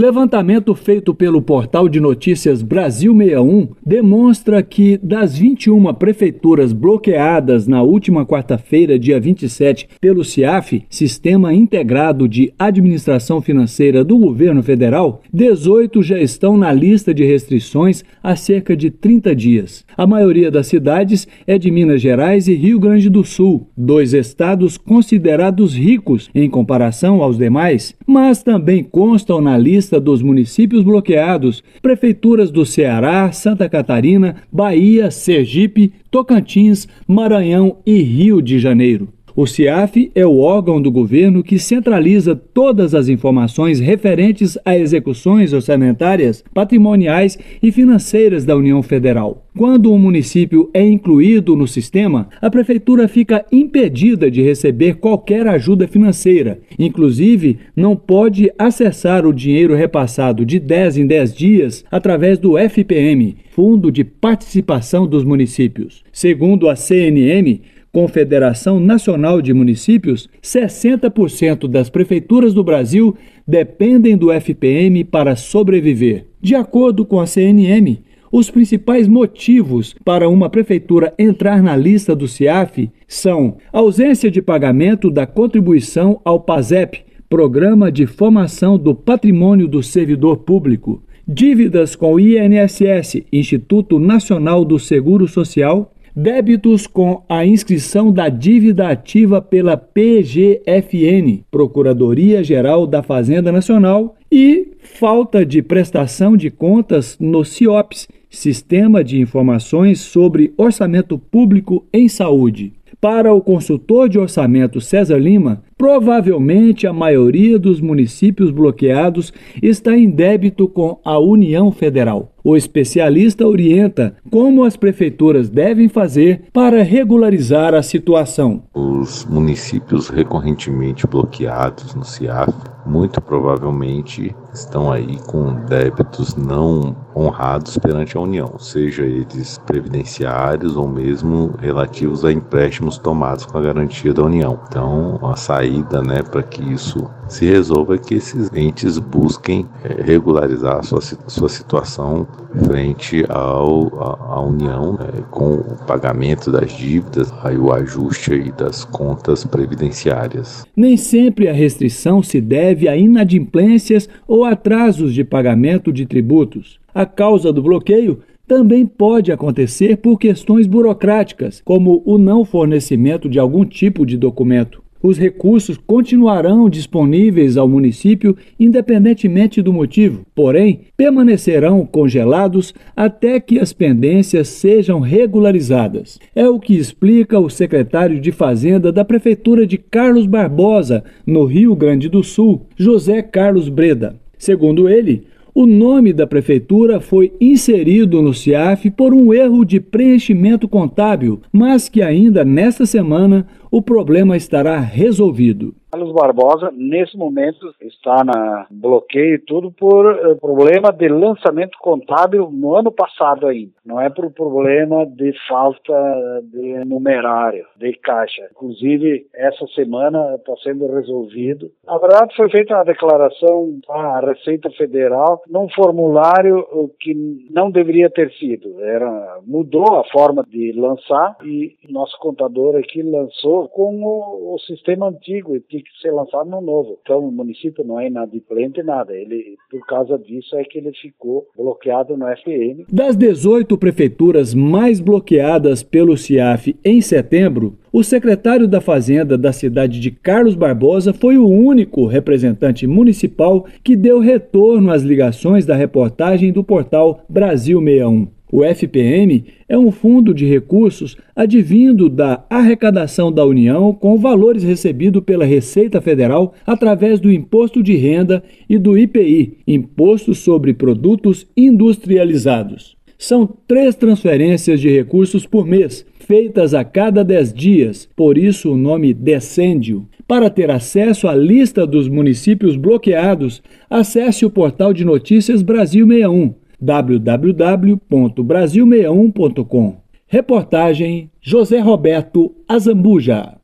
Levantamento feito pelo portal de notícias Brasil 61 demonstra que das 21 prefeituras bloqueadas na última quarta-feira, dia 27, pelo CIAF, Sistema Integrado de Administração Financeira do Governo Federal, 18 já estão na lista de restrições há cerca de 30 dias. A maioria das cidades é de Minas Gerais e Rio Grande do Sul, dois estados considerados ricos em comparação aos demais, mas também constam na lista lista dos municípios bloqueados, prefeituras do Ceará, Santa Catarina, Bahia, Sergipe, Tocantins, Maranhão e Rio de Janeiro. O CIAF é o órgão do governo que centraliza todas as informações referentes a execuções orçamentárias, patrimoniais e financeiras da União Federal. Quando um município é incluído no sistema, a prefeitura fica impedida de receber qualquer ajuda financeira. Inclusive, não pode acessar o dinheiro repassado de 10 em 10 dias através do FPM, Fundo de Participação dos Municípios. Segundo a CNM, Confederação Nacional de Municípios, 60% das prefeituras do Brasil dependem do FPM para sobreviver. De acordo com a CNM, os principais motivos para uma prefeitura entrar na lista do CIAF são ausência de pagamento da contribuição ao PASEP, Programa de Formação do Patrimônio do Servidor Público, dívidas com o INSS, Instituto Nacional do Seguro Social, débitos com a inscrição da dívida ativa pela PGFN, Procuradoria Geral da Fazenda Nacional, e falta de prestação de contas no CIOPS, Sistema de Informações sobre Orçamento Público em Saúde. Para o consultor de orçamento César Lima, provavelmente a maioria dos municípios bloqueados está em débito com a União Federal. O especialista orienta como as prefeituras devem fazer para regularizar a situação. Os municípios recorrentemente bloqueados no CIAF muito provavelmente estão aí com débitos não honrados perante a União, seja eles previdenciários ou mesmo relativos a empréstimos tomados com a garantia da União. Então, a saída né, para que isso se resolva é que esses entes busquem é, regularizar a sua, sua situação frente ao, a, à União, né, com o pagamento das dívidas, aí o ajuste aí das contas previdenciárias. Nem sempre a restrição se deve a inadimplências ou atrasos de pagamento de tributos. A causa do bloqueio também pode acontecer por questões burocráticas, como o não fornecimento de algum tipo de documento. Os recursos continuarão disponíveis ao município independentemente do motivo, porém, permanecerão congelados até que as pendências sejam regularizadas. É o que explica o secretário de Fazenda da Prefeitura de Carlos Barbosa, no Rio Grande do Sul, José Carlos Breda. Segundo ele, o nome da prefeitura foi inserido no CIAF por um erro de preenchimento contábil, mas que ainda nesta semana o problema estará resolvido. Carlos Barbosa, nesse momento, está na bloqueio tudo por uh, problema de lançamento contábil no ano passado ainda. Não é por problema de falta de numerário, de caixa. Inclusive, essa semana está sendo resolvido. Na verdade, foi feita uma declaração à Receita Federal num formulário que não deveria ter sido. Era, mudou a forma de lançar e nosso contador aqui lançou com o, o sistema antigo tinha que ser lançado no novo. Então o município não é inadimplente nada. Ele, por causa disso, é que ele ficou bloqueado no FM. Das 18 prefeituras mais bloqueadas pelo CIAF em setembro, o secretário da Fazenda da cidade de Carlos Barbosa foi o único representante municipal que deu retorno às ligações da reportagem do portal Brasil 61. O FPM é um fundo de recursos advindo da arrecadação da União com valores recebidos pela Receita Federal através do Imposto de Renda e do IPI, Imposto sobre Produtos Industrializados. São três transferências de recursos por mês, feitas a cada dez dias, por isso o nome Decêndio. Para ter acesso à lista dos municípios bloqueados, acesse o portal de notícias Brasil 61 www.brasil61.com. Reportagem José Roberto Azambuja.